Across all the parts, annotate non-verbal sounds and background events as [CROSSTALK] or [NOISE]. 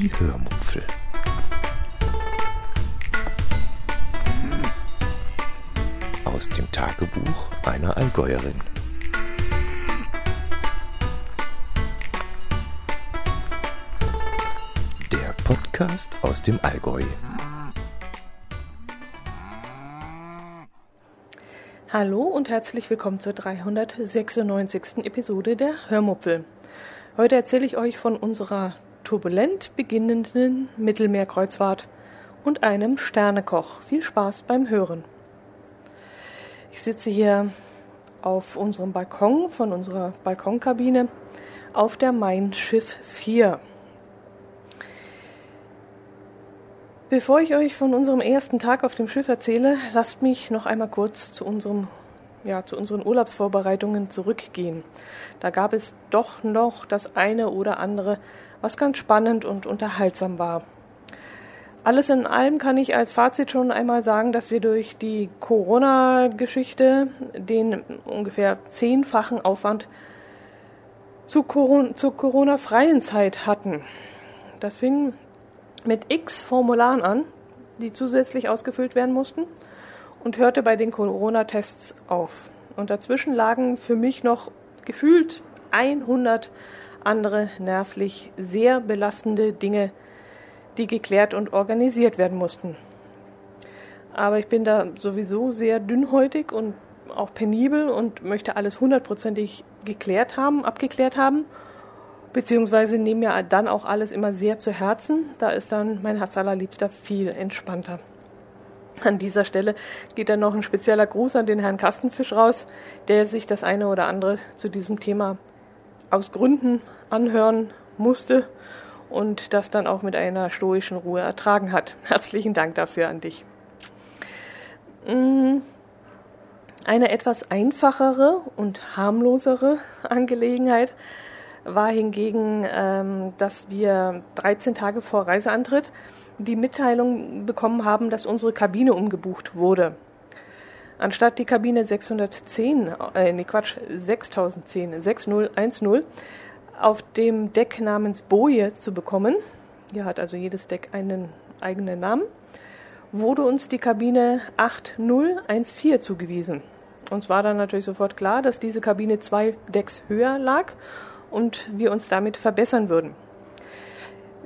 Die Hörmupfel. Aus dem Tagebuch einer Allgäuerin. Der Podcast aus dem Allgäu. Hallo und herzlich willkommen zur 396. Episode der Hörmupfel. Heute erzähle ich euch von unserer turbulent beginnenden Mittelmeerkreuzfahrt und einem Sternekoch. Viel Spaß beim Hören. Ich sitze hier auf unserem Balkon von unserer Balkonkabine auf der Mein Schiff 4. Bevor ich euch von unserem ersten Tag auf dem Schiff erzähle, lasst mich noch einmal kurz zu unserem ja, zu unseren Urlaubsvorbereitungen zurückgehen. Da gab es doch noch das eine oder andere, was ganz spannend und unterhaltsam war. Alles in allem kann ich als Fazit schon einmal sagen, dass wir durch die Corona-Geschichte den ungefähr zehnfachen Aufwand zur Corona-freien Zeit hatten. Das fing mit x Formularen an, die zusätzlich ausgefüllt werden mussten und hörte bei den Corona-Tests auf. Und dazwischen lagen für mich noch gefühlt 100 andere nervlich sehr belastende Dinge, die geklärt und organisiert werden mussten. Aber ich bin da sowieso sehr dünnhäutig und auch penibel und möchte alles hundertprozentig geklärt haben, abgeklärt haben, beziehungsweise nehme mir dann auch alles immer sehr zu Herzen. Da ist dann mein Herz allerliebster viel entspannter. An dieser Stelle geht dann noch ein spezieller Gruß an den Herrn Kastenfisch raus, der sich das eine oder andere zu diesem Thema aus Gründen anhören musste und das dann auch mit einer stoischen Ruhe ertragen hat. [LAUGHS] Herzlichen Dank dafür an dich. Mm, eine etwas einfachere und harmlosere [LAUGHS] Angelegenheit war hingegen, ähm, dass wir 13 Tage vor Reiseantritt die Mitteilung bekommen haben, dass unsere Kabine umgebucht wurde. Anstatt die Kabine 610, äh, nee Quatsch, 6010, 6010 auf dem Deck namens Boje zu bekommen, hier hat also jedes Deck einen eigenen Namen, wurde uns die Kabine 8014 zugewiesen. Uns war dann natürlich sofort klar, dass diese Kabine zwei Decks höher lag und wir uns damit verbessern würden.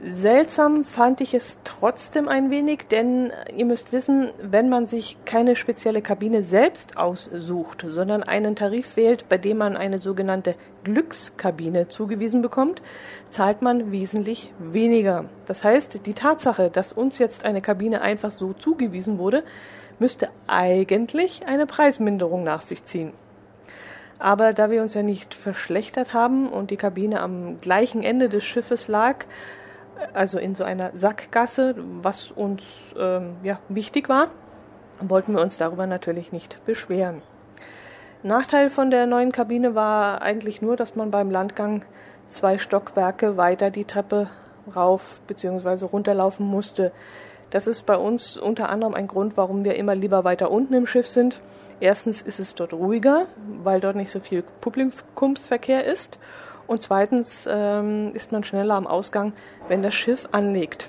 Seltsam fand ich es trotzdem ein wenig, denn ihr müsst wissen, wenn man sich keine spezielle Kabine selbst aussucht, sondern einen Tarif wählt, bei dem man eine sogenannte Glückskabine zugewiesen bekommt, zahlt man wesentlich weniger. Das heißt, die Tatsache, dass uns jetzt eine Kabine einfach so zugewiesen wurde, müsste eigentlich eine Preisminderung nach sich ziehen. Aber da wir uns ja nicht verschlechtert haben und die Kabine am gleichen Ende des Schiffes lag, also in so einer Sackgasse, was uns ähm, ja, wichtig war, wollten wir uns darüber natürlich nicht beschweren. Nachteil von der neuen Kabine war eigentlich nur, dass man beim Landgang zwei Stockwerke weiter die Treppe rauf bzw. runterlaufen musste. Das ist bei uns unter anderem ein Grund, warum wir immer lieber weiter unten im Schiff sind. Erstens ist es dort ruhiger, weil dort nicht so viel Publikumsverkehr ist. Und zweitens ähm, ist man schneller am Ausgang, wenn das Schiff anlegt.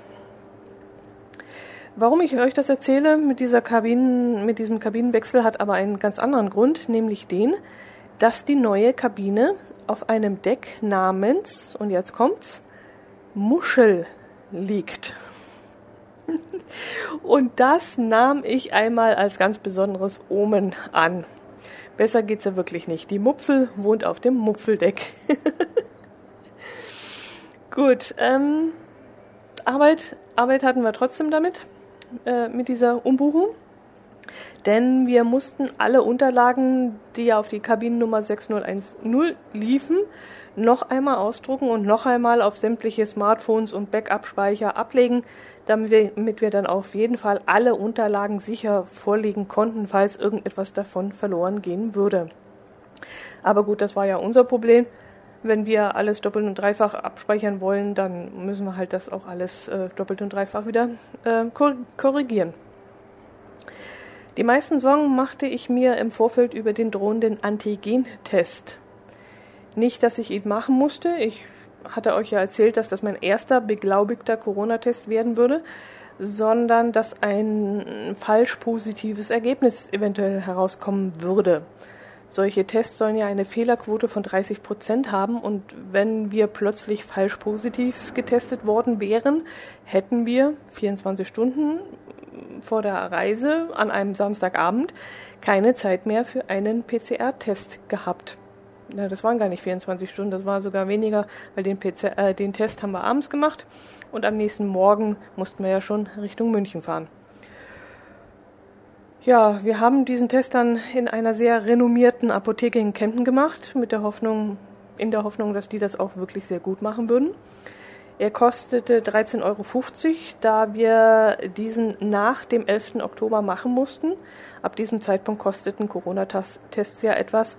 Warum ich euch das erzähle mit dieser Kabinen, mit diesem Kabinenwechsel hat aber einen ganz anderen Grund, nämlich den, dass die neue Kabine auf einem Deck namens, und jetzt kommt's, Muschel liegt. [LAUGHS] und das nahm ich einmal als ganz besonderes Omen an. Besser geht's ja wirklich nicht. Die Mupfel wohnt auf dem Mupfeldeck. [LAUGHS] Gut, ähm, Arbeit, Arbeit hatten wir trotzdem damit, äh, mit dieser Umbuchung. Denn wir mussten alle Unterlagen, die auf die Kabinennummer 6010 liefen, noch einmal ausdrucken und noch einmal auf sämtliche Smartphones und Backup-Speicher ablegen, damit wir, damit wir dann auf jeden Fall alle Unterlagen sicher vorlegen konnten, falls irgendetwas davon verloren gehen würde. Aber gut, das war ja unser Problem. Wenn wir alles doppelt und dreifach abspeichern wollen, dann müssen wir halt das auch alles äh, doppelt und dreifach wieder äh, korrigieren. Die meisten Sorgen machte ich mir im Vorfeld über den drohenden Antigen-Test. Nicht, dass ich ihn machen musste. Ich hatte euch ja erzählt, dass das mein erster beglaubigter Corona-Test werden würde, sondern dass ein falsch positives Ergebnis eventuell herauskommen würde. Solche Tests sollen ja eine Fehlerquote von 30 Prozent haben und wenn wir plötzlich falsch positiv getestet worden wären, hätten wir 24 Stunden vor der Reise an einem Samstagabend keine Zeit mehr für einen PCR-Test gehabt. Ja, das waren gar nicht 24 Stunden, das war sogar weniger, weil den, PCR, äh, den Test haben wir abends gemacht und am nächsten Morgen mussten wir ja schon Richtung München fahren. Ja, wir haben diesen Test dann in einer sehr renommierten Apotheke in Kempten gemacht, mit der Hoffnung, in der Hoffnung, dass die das auch wirklich sehr gut machen würden. Er kostete 13,50 Euro, da wir diesen nach dem 11. Oktober machen mussten. Ab diesem Zeitpunkt kosteten Corona-Tests ja etwas,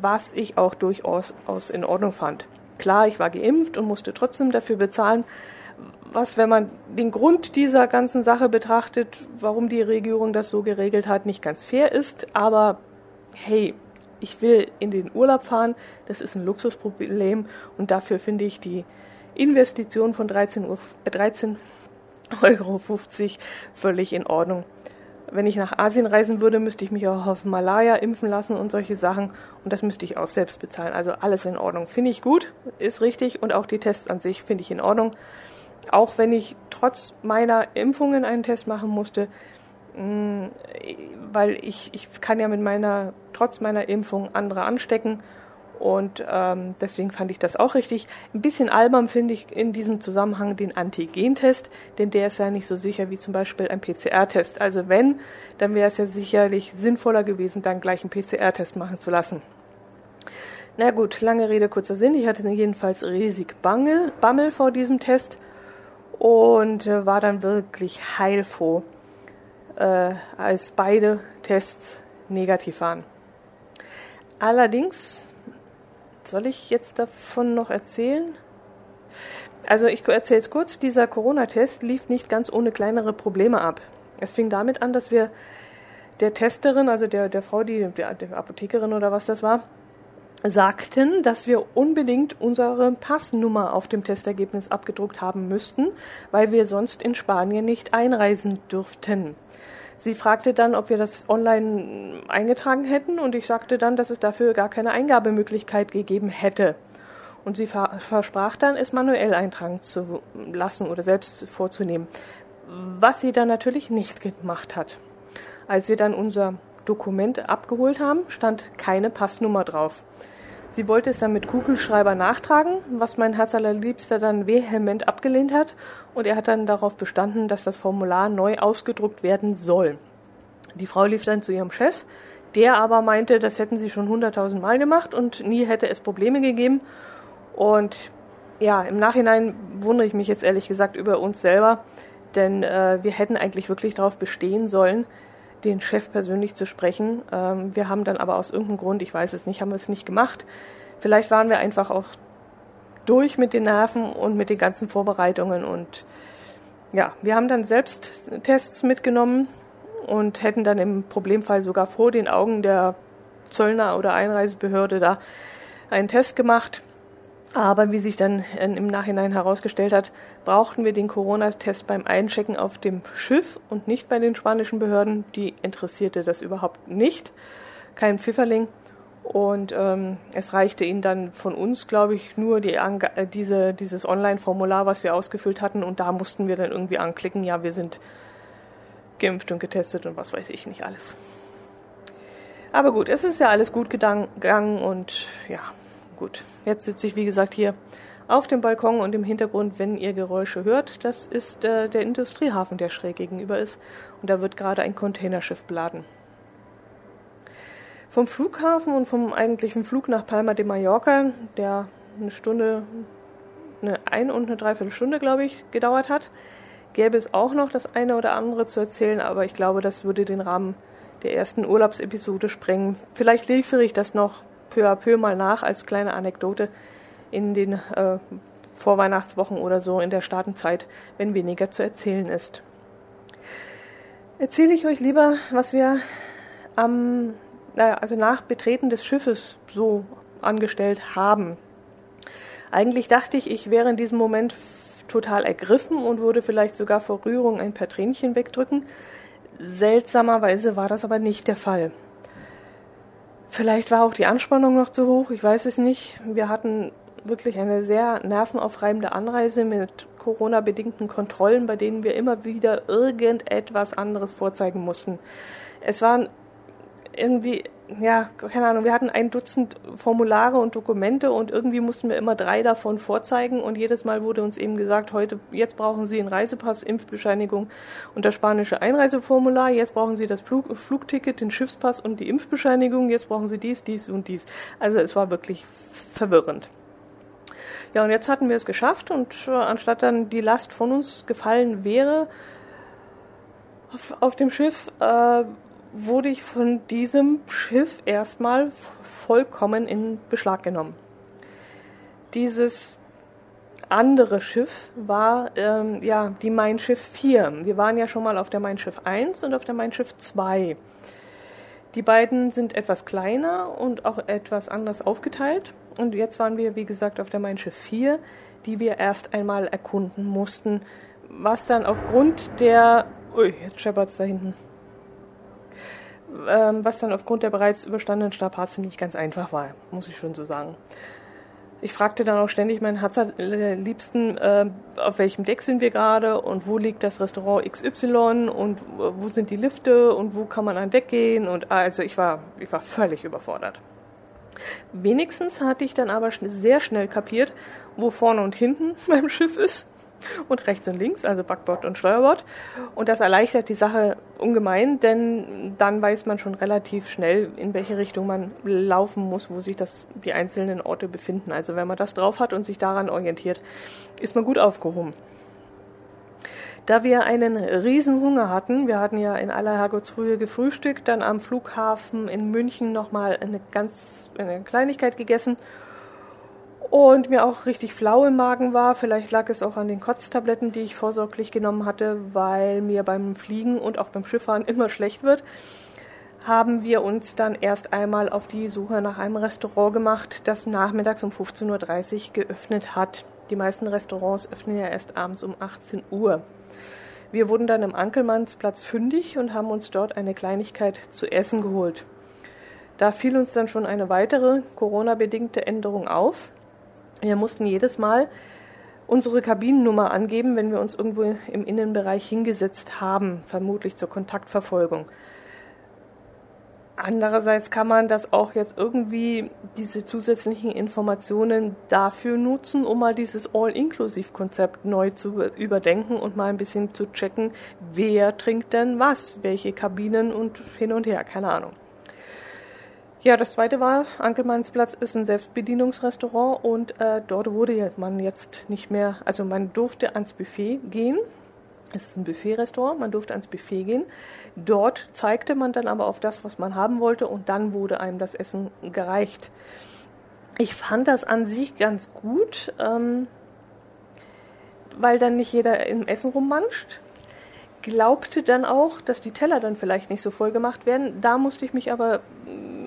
was ich auch durchaus aus in Ordnung fand. Klar, ich war geimpft und musste trotzdem dafür bezahlen, was, wenn man den Grund dieser ganzen Sache betrachtet, warum die Regierung das so geregelt hat, nicht ganz fair ist. Aber hey, ich will in den Urlaub fahren, das ist ein Luxusproblem und dafür finde ich die Investition von 13, Uhr, äh, 13 Euro 50 völlig in Ordnung. Wenn ich nach Asien reisen würde, müsste ich mich auch auf Malaya impfen lassen und solche Sachen. Und das müsste ich auch selbst bezahlen. Also alles in Ordnung. Finde ich gut, ist richtig. Und auch die Tests an sich finde ich in Ordnung auch wenn ich trotz meiner Impfungen einen Test machen musste, mm, weil ich, ich kann ja mit meiner, trotz meiner Impfung andere anstecken und ähm, deswegen fand ich das auch richtig. Ein bisschen albern finde ich in diesem Zusammenhang den Antigentest, denn der ist ja nicht so sicher wie zum Beispiel ein PCR-Test. Also wenn, dann wäre es ja sicherlich sinnvoller gewesen, dann gleich einen PCR-Test machen zu lassen. Na gut, lange Rede, kurzer Sinn. Ich hatte jedenfalls riesig Bange, Bammel vor diesem Test und äh, war dann wirklich heilfroh, äh, als beide Tests negativ waren. Allerdings, soll ich jetzt davon noch erzählen? Also ich erzähle es kurz, dieser Corona-Test lief nicht ganz ohne kleinere Probleme ab. Es fing damit an, dass wir der Testerin, also der, der Frau, die, der, der Apothekerin oder was das war, sagten, dass wir unbedingt unsere Passnummer auf dem Testergebnis abgedruckt haben müssten, weil wir sonst in Spanien nicht einreisen dürften. Sie fragte dann, ob wir das online eingetragen hätten und ich sagte dann, dass es dafür gar keine Eingabemöglichkeit gegeben hätte. Und sie versprach dann, es manuell eintragen zu lassen oder selbst vorzunehmen, was sie dann natürlich nicht gemacht hat. Als wir dann unser Dokument abgeholt haben, stand keine Passnummer drauf. Sie wollte es dann mit Kugelschreiber nachtragen, was mein Herz allerliebster dann vehement abgelehnt hat, und er hat dann darauf bestanden, dass das Formular neu ausgedruckt werden soll. Die Frau lief dann zu ihrem Chef, der aber meinte, das hätten sie schon hunderttausend Mal gemacht und nie hätte es Probleme gegeben. Und ja, im Nachhinein wundere ich mich jetzt ehrlich gesagt über uns selber, denn äh, wir hätten eigentlich wirklich darauf bestehen sollen, den Chef persönlich zu sprechen. Ähm, wir haben dann aber aus irgendeinem Grund, ich weiß es nicht, haben wir es nicht gemacht. Vielleicht waren wir einfach auch durch mit den Nerven und mit den ganzen Vorbereitungen und ja, wir haben dann selbst Tests mitgenommen und hätten dann im Problemfall sogar vor den Augen der Zöllner oder Einreisebehörde da einen Test gemacht. Aber wie sich dann im Nachhinein herausgestellt hat, brauchten wir den Corona-Test beim Einchecken auf dem Schiff und nicht bei den spanischen Behörden. Die interessierte das überhaupt nicht. Kein Pfifferling. Und ähm, es reichte ihnen dann von uns, glaube ich, nur die äh, diese, dieses Online-Formular, was wir ausgefüllt hatten. Und da mussten wir dann irgendwie anklicken, ja, wir sind geimpft und getestet und was weiß ich nicht alles. Aber gut, es ist ja alles gut gegangen und ja, gut. Jetzt sitze ich, wie gesagt, hier auf dem Balkon und im Hintergrund, wenn ihr Geräusche hört, das ist äh, der Industriehafen, der schräg gegenüber ist. Und da wird gerade ein Containerschiff beladen. Vom Flughafen und vom eigentlichen Flug nach Palma de Mallorca, der eine Stunde, eine ein und eine Dreiviertelstunde, glaube ich, gedauert hat, gäbe es auch noch das eine oder andere zu erzählen, aber ich glaube, das würde den Rahmen der ersten Urlaubsepisode sprengen. Vielleicht liefere ich das noch peu à peu mal nach als kleine Anekdote in den äh, Vorweihnachtswochen oder so in der Startenzeit, wenn weniger zu erzählen ist. Erzähle ich euch lieber, was wir am, naja, also nach Betreten des Schiffes so angestellt haben. Eigentlich dachte ich, ich wäre in diesem Moment total ergriffen und würde vielleicht sogar vor Rührung ein paar Tränchen wegdrücken. Seltsamerweise war das aber nicht der Fall. Vielleicht war auch die Anspannung noch zu hoch, ich weiß es nicht. Wir hatten wirklich eine sehr nervenaufreibende Anreise mit Corona-bedingten Kontrollen, bei denen wir immer wieder irgendetwas anderes vorzeigen mussten. Es waren irgendwie, ja, keine Ahnung, wir hatten ein Dutzend Formulare und Dokumente und irgendwie mussten wir immer drei davon vorzeigen und jedes Mal wurde uns eben gesagt, heute, jetzt brauchen Sie einen Reisepass, Impfbescheinigung und das spanische Einreiseformular, jetzt brauchen Sie das Flug, Flugticket, den Schiffspass und die Impfbescheinigung, jetzt brauchen Sie dies, dies und dies. Also es war wirklich verwirrend. Ja, und jetzt hatten wir es geschafft und äh, anstatt dann die Last von uns gefallen wäre, auf, auf dem Schiff äh, wurde ich von diesem Schiff erstmal vollkommen in Beschlag genommen. Dieses andere Schiff war ähm, ja die Mein Schiff 4. Wir waren ja schon mal auf der Mein Schiff 1 und auf der Mein Schiff 2. Die beiden sind etwas kleiner und auch etwas anders aufgeteilt. Und jetzt waren wir, wie gesagt, auf der Mein Schiff 4, die wir erst einmal erkunden mussten, was dann aufgrund der. Ui, jetzt scheppert's da hinten ähm, was dann aufgrund der bereits überstandenen Strapazen nicht ganz einfach war, muss ich schon so sagen. Ich fragte dann auch ständig meinen Hatzerliebsten, äh, auf welchem Deck sind wir gerade und wo liegt das Restaurant XY und wo sind die Lifte und wo kann man an Deck gehen und also ich war, ich war völlig überfordert. Wenigstens hatte ich dann aber sehr schnell kapiert, wo vorne und hinten [LAUGHS] beim Schiff ist und rechts und links, also Backbord und Steuerbord. Und das erleichtert die Sache ungemein, denn dann weiß man schon relativ schnell, in welche Richtung man laufen muss, wo sich das, die einzelnen Orte befinden. Also wenn man das drauf hat und sich daran orientiert, ist man gut aufgehoben. Da wir einen riesen Hunger hatten, wir hatten ja in aller Herrgottsfrühe gefrühstückt, dann am Flughafen in München nochmal eine ganz eine Kleinigkeit gegessen und mir auch richtig flau im Magen war. Vielleicht lag es auch an den Kotztabletten, die ich vorsorglich genommen hatte, weil mir beim Fliegen und auch beim Schifffahren immer schlecht wird. Haben wir uns dann erst einmal auf die Suche nach einem Restaurant gemacht, das nachmittags um 15.30 Uhr geöffnet hat. Die meisten Restaurants öffnen ja erst abends um 18 Uhr. Wir wurden dann im Ankelmannsplatz fündig und haben uns dort eine Kleinigkeit zu essen geholt. Da fiel uns dann schon eine weitere Corona-bedingte Änderung auf. Wir mussten jedes Mal unsere Kabinennummer angeben, wenn wir uns irgendwo im Innenbereich hingesetzt haben, vermutlich zur Kontaktverfolgung. Andererseits kann man das auch jetzt irgendwie, diese zusätzlichen Informationen dafür nutzen, um mal dieses All-Inclusive-Konzept neu zu überdenken und mal ein bisschen zu checken, wer trinkt denn was, welche Kabinen und hin und her, keine Ahnung. Ja, das zweite war, Ankelmannsplatz ist ein Selbstbedienungsrestaurant und äh, dort wurde man jetzt nicht mehr, also man durfte ans Buffet gehen. Es ist ein Buffet-Restaurant, man durfte ans Buffet gehen. Dort zeigte man dann aber auf das, was man haben wollte und dann wurde einem das Essen gereicht. Ich fand das an sich ganz gut, ähm, weil dann nicht jeder im Essen rummanscht glaubte dann auch, dass die Teller dann vielleicht nicht so voll gemacht werden. Da musste ich mich aber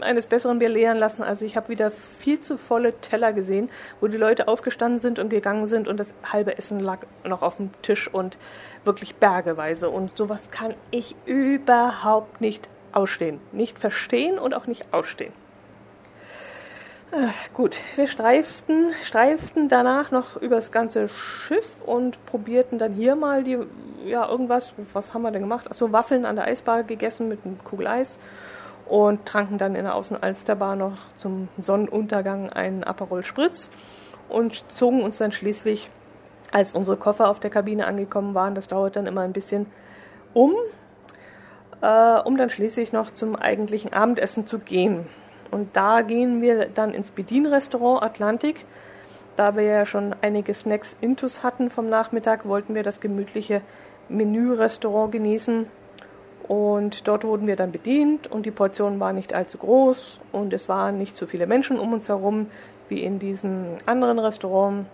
eines Besseren belehren lassen. Also ich habe wieder viel zu volle Teller gesehen, wo die Leute aufgestanden sind und gegangen sind und das halbe Essen lag noch auf dem Tisch und wirklich bergeweise. Und sowas kann ich überhaupt nicht ausstehen. Nicht verstehen und auch nicht ausstehen. Ach, gut, wir streiften, streiften danach noch über das ganze Schiff und probierten dann hier mal die, ja, irgendwas, was haben wir denn gemacht? Achso, Waffeln an der Eisbar gegessen mit einem Kugel Eis und tranken dann in der Außenalsterbar noch zum Sonnenuntergang einen Aperol Spritz und zogen uns dann schließlich, als unsere Koffer auf der Kabine angekommen waren, das dauert dann immer ein bisschen, um, äh, um dann schließlich noch zum eigentlichen Abendessen zu gehen. Und da gehen wir dann ins Bedienrestaurant Atlantik. Da wir ja schon einige Snacks intus hatten vom Nachmittag, wollten wir das gemütliche Menü-Restaurant genießen und dort wurden wir dann bedient und die Portion war nicht allzu groß und es waren nicht so viele Menschen um uns herum wie in diesem anderen Restaurant.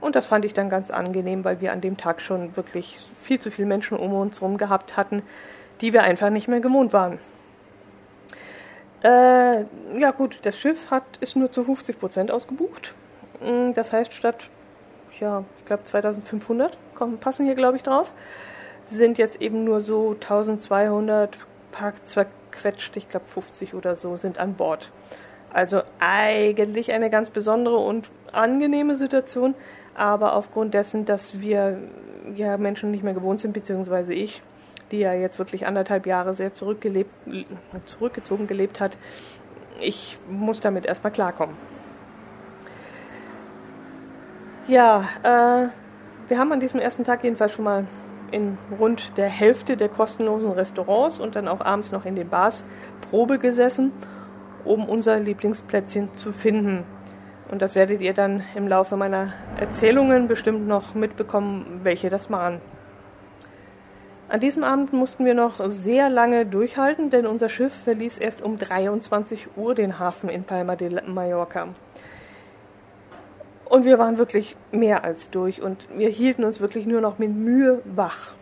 Und das fand ich dann ganz angenehm, weil wir an dem Tag schon wirklich viel zu viele Menschen um uns herum gehabt hatten, die wir einfach nicht mehr gewohnt waren. Äh, ja gut, das Schiff hat, ist nur zu 50 Prozent ausgebucht. Mm, Das heißt, statt, ja, ich glaube 2500 kommen, passen hier, glaube ich, drauf, sind jetzt eben nur so 1200 Park zerquetscht, ich glaube 50 oder so, sind an Bord. Also eigentlich eine ganz besondere und angenehme Situation, aber aufgrund dessen, dass wir ja Menschen nicht mehr gewohnt sind, beziehungsweise ich, die ja jetzt wirklich anderthalb Jahre sehr zurückgelebt, zurückgezogen gelebt hat, ich muss damit erstmal klarkommen. Ja, äh, wir haben an diesem ersten Tag jedenfalls schon mal in rund der Hälfte der kostenlosen Restaurants und dann auch abends noch in den Bars Probe gesessen, um unser Lieblingsplätzchen zu finden. Und das werdet ihr dann im Laufe meiner Erzählungen bestimmt noch mitbekommen, welche das waren. An diesem Abend mussten wir noch sehr lange durchhalten, denn unser Schiff verließ erst um 23 Uhr den Hafen in Palma de Mallorca. Und wir waren wirklich mehr als durch und wir hielten uns wirklich nur noch mit Mühe wach.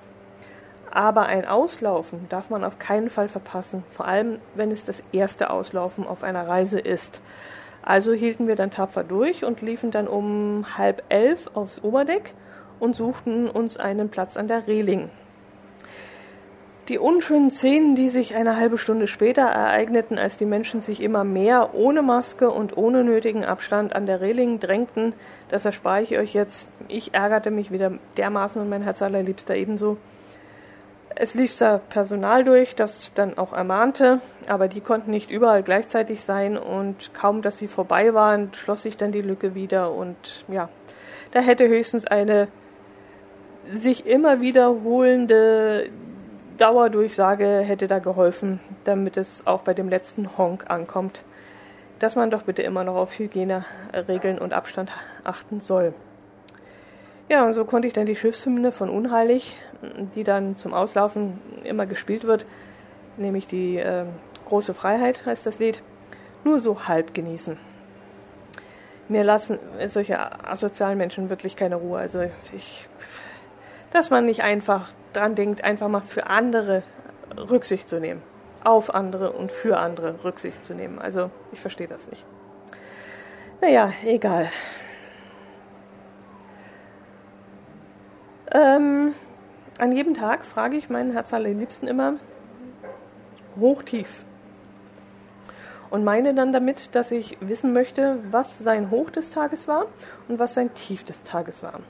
Aber ein Auslaufen darf man auf keinen Fall verpassen, vor allem wenn es das erste Auslaufen auf einer Reise ist. Also hielten wir dann tapfer durch und liefen dann um halb elf aufs Oberdeck und suchten uns einen Platz an der Reling. Die unschönen Szenen, die sich eine halbe Stunde später ereigneten, als die Menschen sich immer mehr ohne Maske und ohne nötigen Abstand an der Reling drängten, das erspare ich euch jetzt. Ich ärgerte mich wieder dermaßen und mein Herz allerliebster ebenso. Es lief da Personal durch, das dann auch ermahnte, aber die konnten nicht überall gleichzeitig sein und kaum, dass sie vorbei waren, schloss sich dann die Lücke wieder und ja, da hätte höchstens eine sich immer wiederholende Dauerdurchsage hätte da geholfen, damit es auch bei dem letzten Honk ankommt, dass man doch bitte immer noch auf Hygieneregeln und Abstand achten soll. Ja, und so konnte ich dann die Schiffshymne von Unheilig, die dann zum Auslaufen immer gespielt wird, nämlich die äh, große Freiheit heißt das Lied, nur so halb genießen. Mir lassen solche asozialen Menschen wirklich keine Ruhe. Also ich, dass man nicht einfach dran denkt, einfach mal für andere Rücksicht zu nehmen. Auf andere und für andere Rücksicht zu nehmen. Also ich verstehe das nicht. Naja, egal. Ähm, an jedem Tag frage ich meinen Herz allerliebsten immer hoch-tief. Und meine dann damit, dass ich wissen möchte, was sein Hoch des Tages war und was sein Tief des Tages war.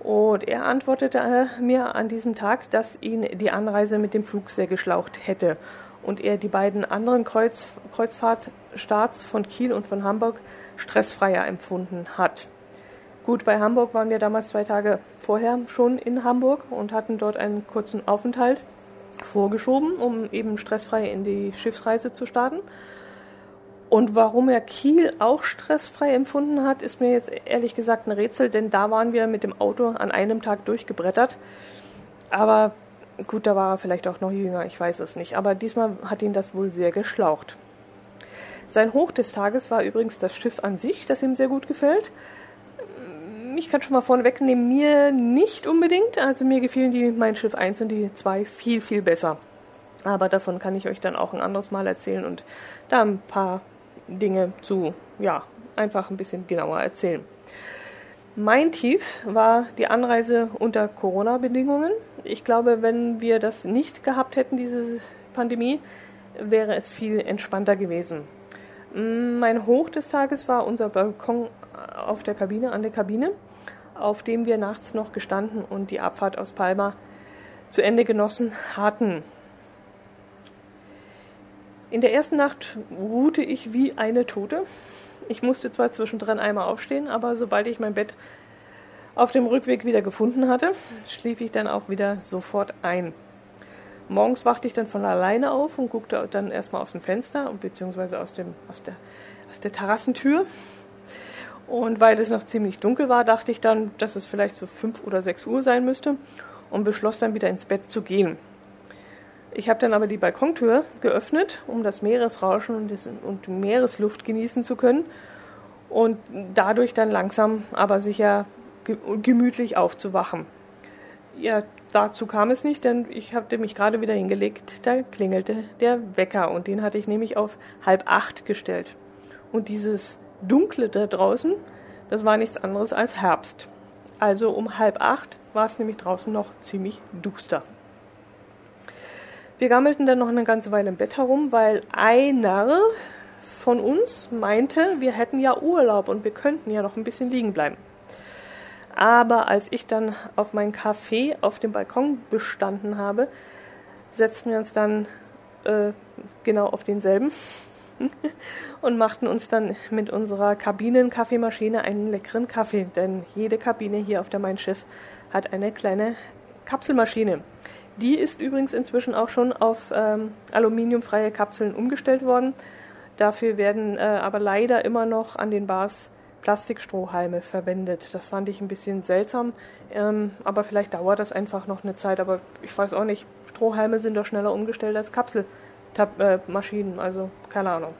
Und er antwortete mir an diesem Tag, dass ihn die Anreise mit dem Flug sehr geschlaucht hätte und er die beiden anderen Kreuz, Kreuzfahrtstarts von Kiel und von Hamburg stressfreier empfunden hat. Gut, bei Hamburg waren wir damals zwei Tage vorher schon in Hamburg und hatten dort einen kurzen Aufenthalt vorgeschoben, um eben stressfrei in die Schiffsreise zu starten. Und warum er Kiel auch stressfrei empfunden hat, ist mir jetzt ehrlich gesagt ein Rätsel, denn da waren wir mit dem Auto an einem Tag durchgebrettert. Aber gut, da war er vielleicht auch noch jünger, ich weiß es nicht. Aber diesmal hat ihn das wohl sehr geschlaucht. Sein Hoch des Tages war übrigens das Schiff an sich, das ihm sehr gut gefällt. Ich kann schon mal vorne wegnehmen, mir nicht unbedingt. Also mir gefielen die mein Schiff 1 und die 2 viel, viel besser. Aber davon kann ich euch dann auch ein anderes Mal erzählen und da ein paar Dinge zu, ja, einfach ein bisschen genauer erzählen. Mein Tief war die Anreise unter Corona-Bedingungen. Ich glaube, wenn wir das nicht gehabt hätten, diese Pandemie, wäre es viel entspannter gewesen. Mein Hoch des Tages war unser Balkon auf der Kabine, an der Kabine, auf dem wir nachts noch gestanden und die Abfahrt aus Palma zu Ende genossen hatten. In der ersten Nacht ruhte ich wie eine Tote. Ich musste zwar zwischendrin einmal aufstehen, aber sobald ich mein Bett auf dem Rückweg wieder gefunden hatte, schlief ich dann auch wieder sofort ein. Morgens wachte ich dann von alleine auf und guckte dann erstmal aus dem Fenster beziehungsweise aus, aus, der, aus der Terrassentür. Und weil es noch ziemlich dunkel war, dachte ich dann, dass es vielleicht so fünf oder sechs Uhr sein müsste und beschloss dann wieder ins Bett zu gehen. Ich habe dann aber die Balkontür geöffnet, um das Meeresrauschen und, das, und Meeresluft genießen zu können und dadurch dann langsam, aber sicher gemütlich aufzuwachen. Ja, dazu kam es nicht, denn ich hatte mich gerade wieder hingelegt, da klingelte der Wecker und den hatte ich nämlich auf halb acht gestellt. Und dieses Dunkle da draußen Das war nichts anderes als Herbst. Also um halb acht war es nämlich draußen noch ziemlich duster. Wir gammelten dann noch eine ganze Weile im Bett herum, weil einer von uns meinte, wir hätten ja Urlaub und wir könnten ja noch ein bisschen liegen bleiben. Aber als ich dann auf meinen Kaffee auf dem Balkon bestanden habe, setzten wir uns dann äh, genau auf denselben [LAUGHS] und machten uns dann mit unserer Kabinenkaffeemaschine einen leckeren Kaffee, denn jede Kabine hier auf der Mein Schiff hat eine kleine Kapselmaschine. Die ist übrigens inzwischen auch schon auf ähm, aluminiumfreie Kapseln umgestellt worden. Dafür werden äh, aber leider immer noch an den Bars Plastikstrohhalme verwendet. Das fand ich ein bisschen seltsam, ähm, aber vielleicht dauert das einfach noch eine Zeit. Aber ich weiß auch nicht, Strohhalme sind doch schneller umgestellt als Kapselmaschinen, also keine Ahnung.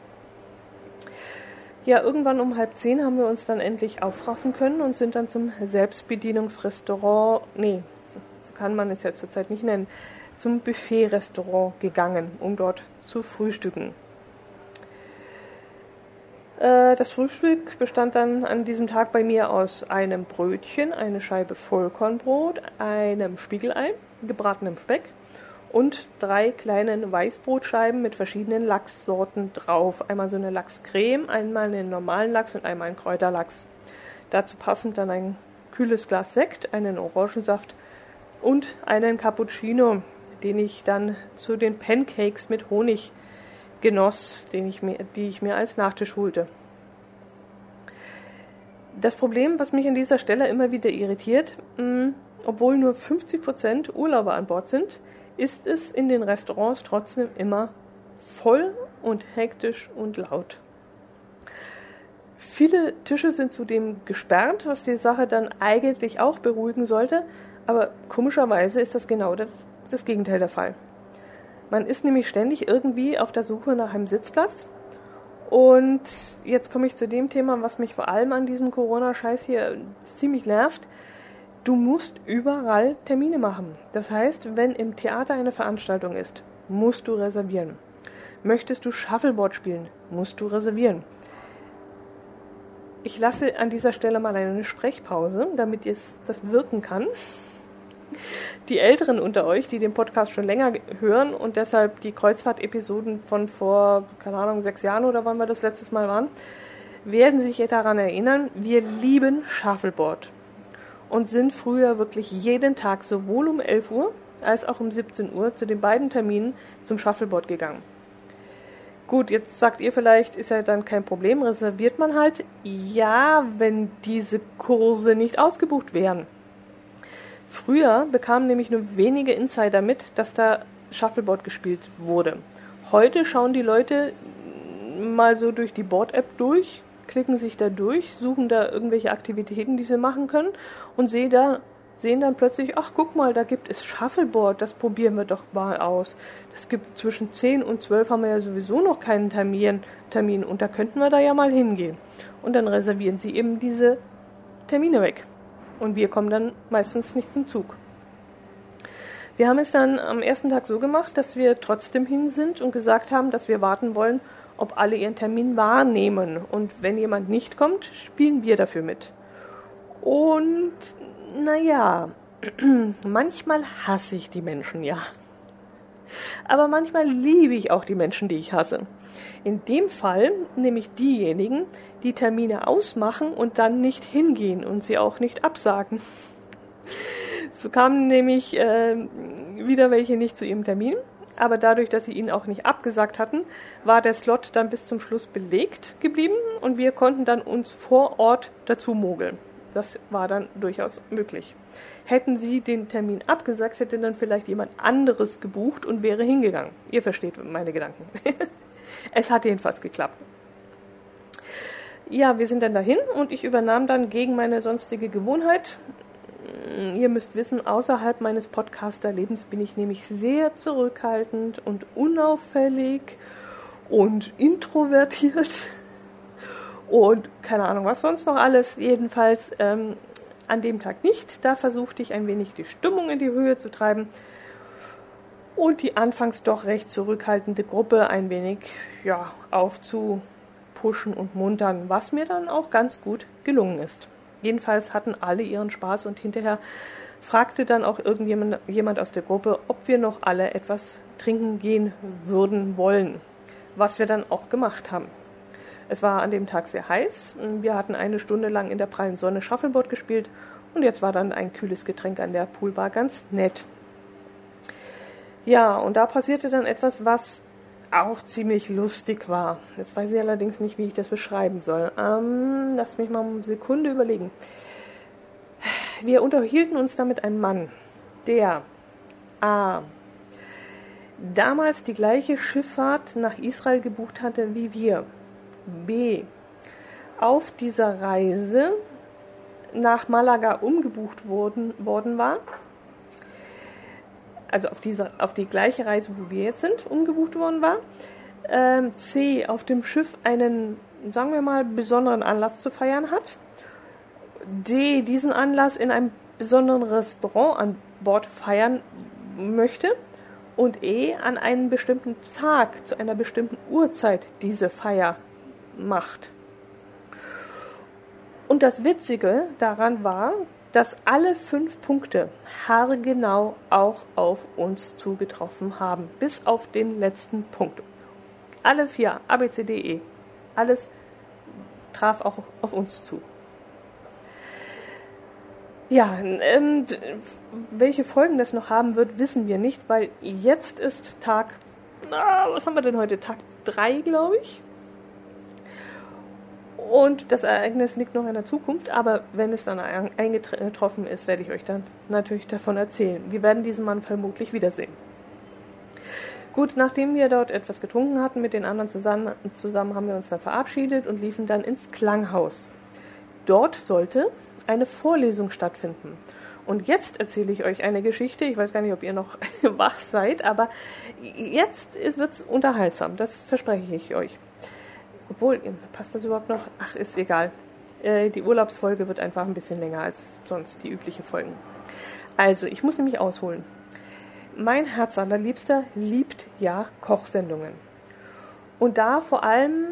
Ja, irgendwann um halb zehn haben wir uns dann endlich aufraffen können und sind dann zum Selbstbedienungsrestaurant, nee, kann man es ja zurzeit nicht nennen, zum Buffet-Restaurant gegangen, um dort zu frühstücken. Äh, das Frühstück bestand dann an diesem Tag bei mir aus einem Brötchen, eine Scheibe Vollkornbrot, einem Spiegelei, gebratenem Speck und drei kleinen Weißbrotscheiben mit verschiedenen Lachssorten drauf. Einmal so eine Lachscreme, einmal einen normalen Lachs und einmal einen Kräuterlachs. Dazu passend dann ein kühles Glas Sekt, einen Orangensaft und einen Cappuccino, den ich dann zu den Pancakes mit Honig genoss, den ich mir, die ich mir als Nachtisch holte. Das Problem, was mich an dieser Stelle immer wieder irritiert, mh, mm, obwohl nur 50% Urlauber an Bord sind, ist es in den Restaurants trotzdem immer voll und hektisch und laut. Viele Tische sind zudem gesperrt, was die Sache dann eigentlich auch beruhigen sollte, aber komischerweise ist das genau das, Gegenteil der Fall. Man ist nämlich ständig irgendwie auf der Suche nach einem Sitzplatz. Und jetzt komme ich zu dem Thema, was mich vor allem an diesem Corona-Scheiß hier ziemlich nervt. Du musst überall Termine machen. Das heißt, wenn im Theater eine Veranstaltung ist, musst du reservieren. Möchtest du Shuffleboard spielen, musst du reservieren. Ich lasse an dieser Stelle mal eine Sprechpause, damit es das wirken kann die Älteren unter euch, die den Podcast schon länger hören und deshalb die Kreuzfahrt-Episoden von vor, keine Ahnung, sechs Jahren oder wann wir das letztes Mal waren, werden sich daran erinnern, wir lieben Shuffleboard und sind früher wirklich jeden Tag sowohl um 11 Uhr als auch um 17 Uhr zu den beiden Terminen zum Shuffleboard gegangen. Gut, jetzt sagt ihr vielleicht, ist ja dann kein Problem, reserviert man halt. Ja, wenn diese Kurse nicht ausgebucht wären. Früher bekamen nämlich nur wenige Insider mit, dass da Shuffleboard gespielt wurde. Heute schauen die Leute mal so durch die Board-App durch, klicken sich da durch, suchen da irgendwelche Aktivitäten, die sie machen können und sehen, da, sehen dann plötzlich, ach guck mal, da gibt es Shuffleboard, das probieren wir doch mal aus. Das gibt zwischen 10 und 12 haben wir ja sowieso noch keinen Termin, Termin und da könnten wir da ja mal hingehen. Und dann reservieren sie eben diese Termine weg. Und wir kommen dann meistens nicht zum Zug. Wir haben es dann am ersten Tag so gemacht, dass wir trotzdem hin sind und gesagt haben, dass wir warten wollen, ob alle ihren Termin wahrnehmen. Und wenn jemand nicht kommt, spielen wir dafür mit. Und naja, [CLEARS THROAT] manchmal hasse ich die Menschen ja. Aber manchmal liebe ich auch die Menschen, die ich hasse. In dem Fall nämlich diejenigen, die Termine ausmachen und dann nicht hingehen und sie auch nicht absagen. So kamen nämlich äh, wieder welche nicht zu ihrem Termin, aber dadurch, dass sie ihn auch nicht abgesagt hatten, war der Slot dann bis zum Schluss belegt geblieben und wir konnten dann uns vor Ort dazu mogeln. Das war dann durchaus möglich. Hätten sie den Termin abgesagt, hätte dann vielleicht jemand anderes gebucht und wäre hingegangen. Ihr versteht meine Gedanken. [LAUGHS] Es hat jedenfalls geklappt. Ja, wir sind dann dahin und ich übernahm dann gegen meine sonstige Gewohnheit. Ihr müsst wissen, außerhalb meines Podcaster-Lebens bin ich nämlich sehr zurückhaltend und unauffällig und introvertiert [LAUGHS] und keine Ahnung, was sonst noch alles. Jedenfalls ähm, an dem Tag nicht. Da versuchte ich ein wenig die Stimmung in die Höhe zu treiben und die anfangs doch recht zurückhaltende Gruppe ein wenig ja, aufzupuschen und muntern, was mir dann auch ganz gut gelungen ist. Jedenfalls hatten alle ihren Spaß und hinterher fragte dann auch irgendjemand jemand aus der Gruppe, ob wir noch alle etwas trinken gehen würden wollen, was wir dann auch gemacht haben. Es war an dem Tag sehr heiß. Wir hatten eine Stunde lang in der prallen Sonne Shuffleboard gespielt und jetzt war dann ein kühles Getränk an der Poolbar ganz nett. Ja, und da passierte dann etwas, was auch ziemlich lustig war. Jetzt weiß ich allerdings nicht, wie ich das beschreiben soll. Ähm, lass mich mal eine Sekunde überlegen. Wir unterhielten uns da mit einem Mann, der A. damals die gleiche Schifffahrt nach Israel gebucht hatte wie wir. B. auf dieser Reise nach Malaga umgebucht worden, worden war. Also auf, diese, auf die gleiche Reise, wo wir jetzt sind, umgebucht worden war. Ähm, C. auf dem Schiff einen, sagen wir mal, besonderen Anlass zu feiern hat. D. diesen Anlass in einem besonderen Restaurant an Bord feiern möchte und E an einem bestimmten Tag zu einer bestimmten Uhrzeit diese Feier macht. Und das Witzige daran war, dass alle fünf Punkte haargenau auch auf uns zugetroffen haben, bis auf den letzten Punkt. Alle vier, A, B, C, D, E, alles traf auch auf uns zu. Ja, ähm, welche Folgen das noch haben wird, wissen wir nicht, weil jetzt ist Tag, na, was haben wir denn heute? Tag 3, glaube ich. Und das Ereignis liegt noch in der Zukunft, aber wenn es dann eingetroffen ist, werde ich euch dann natürlich davon erzählen. Wir werden diesen Mann vermutlich wiedersehen. Gut, nachdem wir dort etwas getrunken hatten mit den anderen zusammen, zusammen haben wir uns dann verabschiedet und liefen dann ins Klanghaus. Dort sollte eine Vorlesung stattfinden. Und jetzt erzähle ich euch eine Geschichte. Ich weiß gar nicht, ob ihr noch [LAUGHS] wach seid, aber jetzt wird es unterhaltsam. Das verspreche ich euch. Obwohl, passt das überhaupt noch? Ach, ist egal. Äh, die Urlaubsfolge wird einfach ein bisschen länger als sonst die übliche Folgen. Also, ich muss nämlich ausholen. Mein Herz allerliebster liebt ja Kochsendungen. Und da vor allem,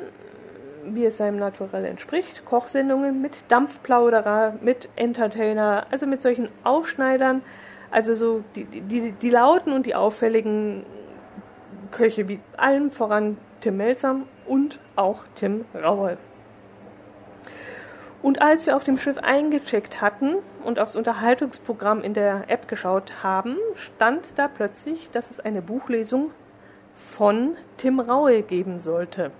wie es seinem Naturell entspricht, Kochsendungen mit Dampfplauderer, mit Entertainer, also mit solchen Aufschneidern, also so die, die, die lauten und die auffälligen Köche, wie allem voran Tim Melzer und auch Tim Raue. Und als wir auf dem Schiff eingecheckt hatten und aufs Unterhaltungsprogramm in der App geschaut haben, stand da plötzlich, dass es eine Buchlesung von Tim Raue geben sollte.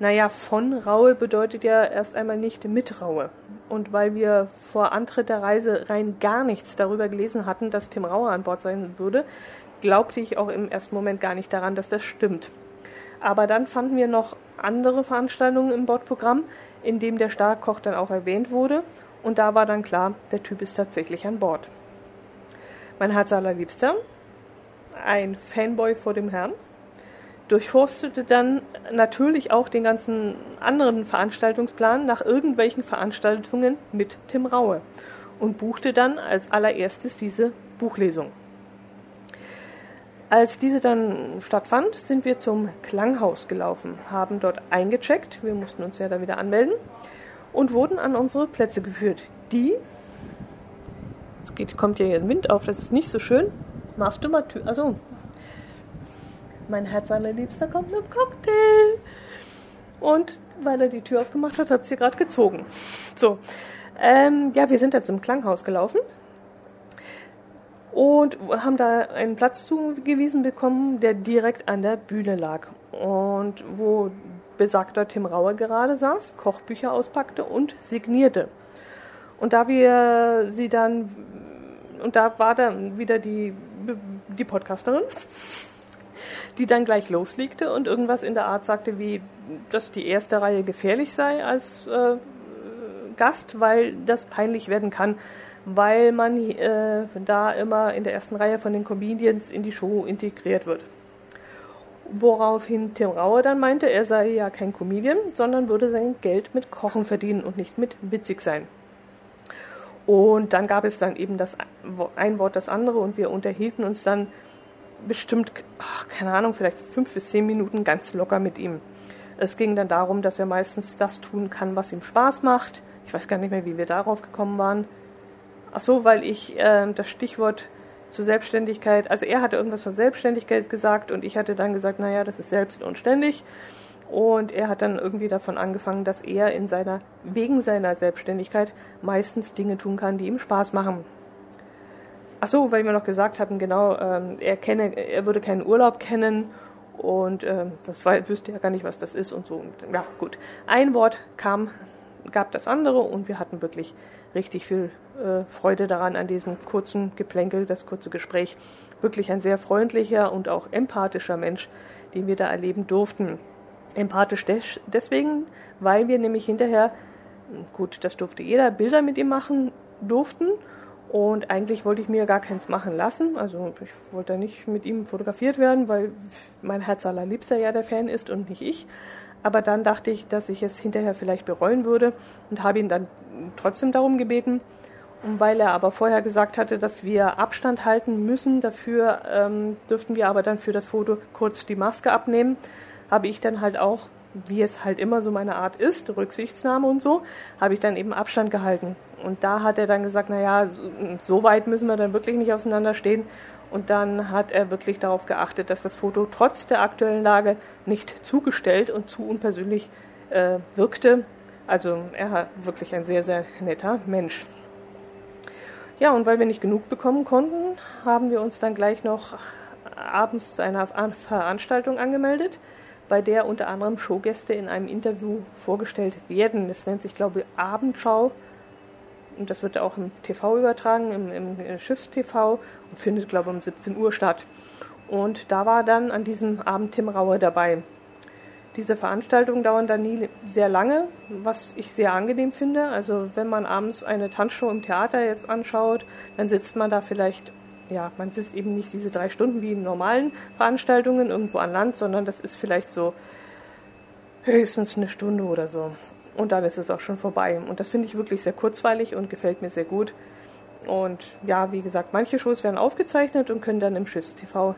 Naja, von Raue bedeutet ja erst einmal nicht mit Raue. Und weil wir vor Antritt der Reise rein gar nichts darüber gelesen hatten, dass Tim Raue an Bord sein würde, glaubte ich auch im ersten Moment gar nicht daran, dass das stimmt. Aber dann fanden wir noch andere Veranstaltungen im Bordprogramm, in dem der Starkkoch dann auch erwähnt wurde. Und da war dann klar, der Typ ist tatsächlich an Bord. Mein Herz allerliebster, ein Fanboy vor dem Herrn, durchforstete dann natürlich auch den ganzen anderen Veranstaltungsplan nach irgendwelchen Veranstaltungen mit Tim Raue und buchte dann als allererstes diese Buchlesung. Als diese dann stattfand, sind wir zum Klanghaus gelaufen, haben dort eingecheckt, wir mussten uns ja da wieder anmelden und wurden an unsere Plätze geführt. Die, jetzt geht, kommt hier ein Wind auf, das ist nicht so schön. Machst du mal Tür, also mein Herz allerliebster kommt mit dem Cocktail. Und weil er die Tür aufgemacht hat, hat es hier gerade gezogen. So, ähm, ja, wir sind dann zum Klanghaus gelaufen und haben da einen Platz zugewiesen bekommen, der direkt an der Bühne lag und wo besagter Tim Rauer gerade saß, Kochbücher auspackte und signierte. Und da wir sie dann und da war dann wieder die die Podcasterin, die dann gleich loslegte und irgendwas in der Art sagte, wie dass die erste Reihe gefährlich sei als äh, Gast, weil das peinlich werden kann, weil man äh, da immer in der ersten Reihe von den Comedians in die Show integriert wird. Woraufhin Tim Raue dann meinte, er sei ja kein Comedian, sondern würde sein Geld mit Kochen verdienen und nicht mit witzig sein. Und dann gab es dann eben das ein Wort das andere und wir unterhielten uns dann bestimmt, ach, keine Ahnung, vielleicht fünf bis zehn Minuten ganz locker mit ihm. Es ging dann darum, dass er meistens das tun kann, was ihm Spaß macht. Ich weiß gar nicht mehr, wie wir darauf gekommen waren. Ach so, weil ich äh, das Stichwort zur Selbstständigkeit, also er hatte irgendwas von Selbstständigkeit gesagt und ich hatte dann gesagt, naja, das ist selbst und ständig. Und er hat dann irgendwie davon angefangen, dass er in seiner, wegen seiner Selbstständigkeit meistens Dinge tun kann, die ihm Spaß machen. Ach so, weil wir noch gesagt hatten, genau, ähm, er kenne, er würde keinen Urlaub kennen und ähm, das war, wüsste ja gar nicht, was das ist und so. Und, ja, gut. Ein Wort kam, gab das andere und wir hatten wirklich richtig viel äh, Freude daran, an diesem kurzen Geplänkel, das kurze Gespräch. Wirklich ein sehr freundlicher und auch empathischer Mensch, den wir da erleben durften. Empathisch des deswegen, weil wir nämlich hinterher, gut, das durfte jeder, Bilder mit ihm machen durften. Und eigentlich wollte ich mir gar keins machen lassen. Also ich wollte nicht mit ihm fotografiert werden, weil mein Herz allerliebster ja der Fan ist und nicht ich. Aber dann dachte ich, dass ich es hinterher vielleicht bereuen würde und habe ihn dann trotzdem darum gebeten. Und weil er aber vorher gesagt hatte, dass wir Abstand halten müssen, dafür ähm, dürften wir aber dann für das Foto kurz die Maske abnehmen, habe ich dann halt auch, wie es halt immer so meine Art ist, Rücksichtsnahme und so, habe ich dann eben Abstand gehalten. Und da hat er dann gesagt, naja, so, weit müssen wir dann wirklich nicht auseinanderstehen. Und dann hat er wirklich darauf geachtet, dass das Foto trotz der aktuellen Lage nicht zugestellt und zu unpersönlich äh, wirkte. Also er war wirklich ein sehr, sehr netter Mensch. Ja, und weil wir nicht genug bekommen konnten, haben wir uns dann gleich noch abends zu einer Veranstaltung angemeldet, bei der unter anderem Showgäste in einem Interview vorgestellt werden. Das nennt sich, glaube ich, Abendschau und das wird auch im TV übertragen, im, im Schiffstv und findet, glaube ich, um 17 Uhr statt. Und da war dann an diesem Abend Tim Rauer dabei. Diese Veranstaltungen dauern dann nie sehr lange, was ich sehr angenehm finde. Also wenn man abends eine Tanzshow im Theater jetzt anschaut, dann sitzt man da vielleicht, ja, man sitzt eben nicht diese drei Stunden wie in normalen Veranstaltungen irgendwo an Land, sondern das ist vielleicht so höchstens eine Stunde oder so und dann ist es auch schon vorbei. Und das finde ich wirklich sehr kurzweilig und gefällt mir sehr gut. Und ja, wie gesagt, manche Shows werden aufgezeichnet und können dann im Schiffstv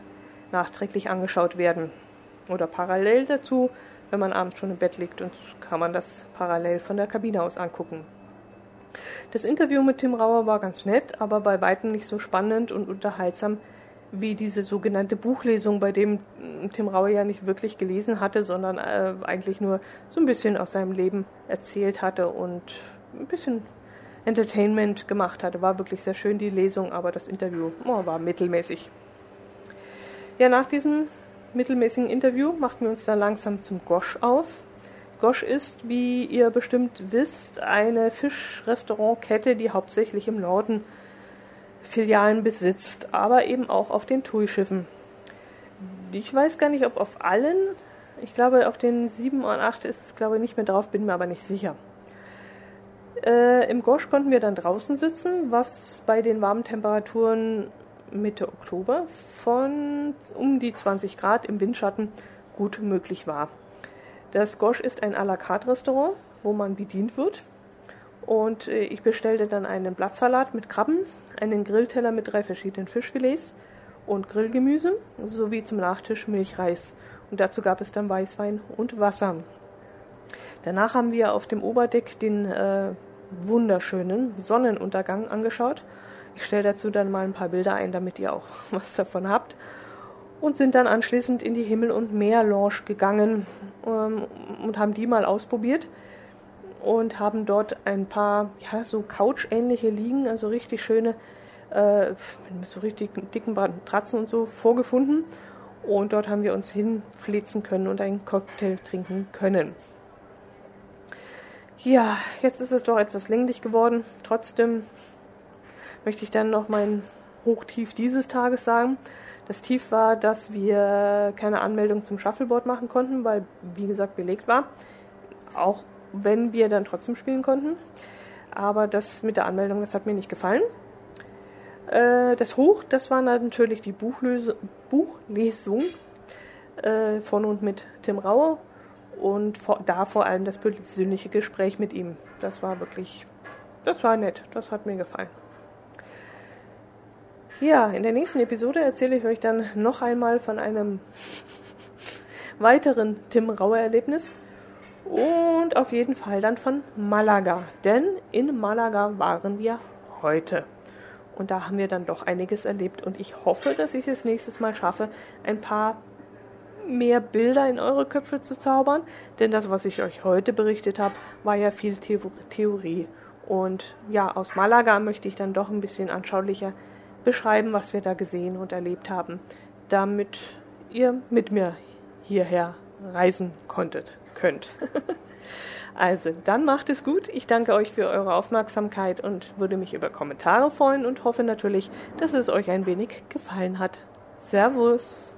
nachträglich angeschaut werden. Oder parallel dazu, wenn man abends schon im Bett liegt und kann man das parallel von der Kabine aus angucken. Das Interview mit Tim Rauer war ganz nett, aber bei weitem nicht so spannend und unterhaltsam wie diese sogenannte Buchlesung, bei dem Tim Raue ja nicht wirklich gelesen hatte, sondern äh, eigentlich nur so ein bisschen aus seinem Leben erzählt hatte und ein bisschen Entertainment gemacht hatte. War wirklich sehr schön die Lesung, aber das Interview oh, war mittelmäßig. Ja, nach diesem mittelmäßigen Interview machten wir uns dann langsam zum Gosch auf. Gosch ist, wie ihr bestimmt wisst, eine Fischrestaurantkette, die hauptsächlich im Norden Filialen besitzt, aber eben auch auf den TUI-Schiffen. Ich weiß gar nicht, ob auf allen. Ich glaube, auf den 7 und 8 ist es, glaube ich, nicht mehr drauf, bin mir aber nicht sicher. Äh, Im Gosch konnten wir dann draußen sitzen, was bei den warmen Temperaturen Mitte Oktober von um die 20 Grad im Windschatten gut möglich war. Das Gosch ist ein à la carte Restaurant, wo man bedient wird. Und äh, ich bestellte dann einen Blattsalat mit Krabben, einen Grillteller mit drei verschiedenen Fischfilets und Grillgemüse sowie zum Nachtisch Milchreis. Und dazu gab es dann Weißwein und Wasser. Danach haben wir auf dem Oberdeck den äh, wunderschönen Sonnenuntergang angeschaut. Ich stelle dazu dann mal ein paar Bilder ein, damit ihr auch [LAUGHS] was davon habt. Und sind dann anschließend in die Himmel- und Meer-Lounge gegangen ähm, und haben die mal ausprobiert und haben dort ein paar, ja, so Couch-ähnliche Liegen, also richtig schöne, äh, mit so richtig dicken Matratzen und so vorgefunden. Und dort haben wir uns hinflitzen können und einen Cocktail trinken können. Ja, jetzt ist es doch etwas länglich geworden. Trotzdem möchte ich dann noch mein Hochtief dieses Tages sagen. Das Tief war, dass wir keine Anmeldung zum Shuffleboard machen konnten, weil, wie gesagt, belegt war. Auch wenn wir dann trotzdem spielen konnten. Aber das mit der Anmeldung, das hat mir nicht gefallen. Äh, das Hoch, das war natürlich die Buchlesung äh, von und mit Tim Rauer und da vor allem das persönliche Gespräch mit ihm. Das war wirklich, das war nett, das hat mir gefallen. Ja, in der nächsten Episode erzähle ich euch dann noch einmal von einem weiteren Tim Rauer Erlebnis Und auf jeden Fall dann von Malaga, denn in Malaga waren wir heute. Und da haben wir dann doch einiges erlebt. Und ich hoffe, dass ich es nächstes Mal schaffe, ein paar mehr Bilder in eure Köpfe zu zaubern. Denn das, was ich euch heute berichtet habe, war ja viel Theorie. Und ja, aus Malaga möchte ich dann doch ein bisschen anschaulicher beschreiben, was wir da gesehen und erlebt haben, damit ihr mit mir hierher reisen konntet, könnt. [LAUGHS] also, dann macht es gut. Ich danke euch für eure Aufmerksamkeit und würde mich über Kommentare freuen und hoffe natürlich, dass es euch ein wenig gefallen hat. Servus!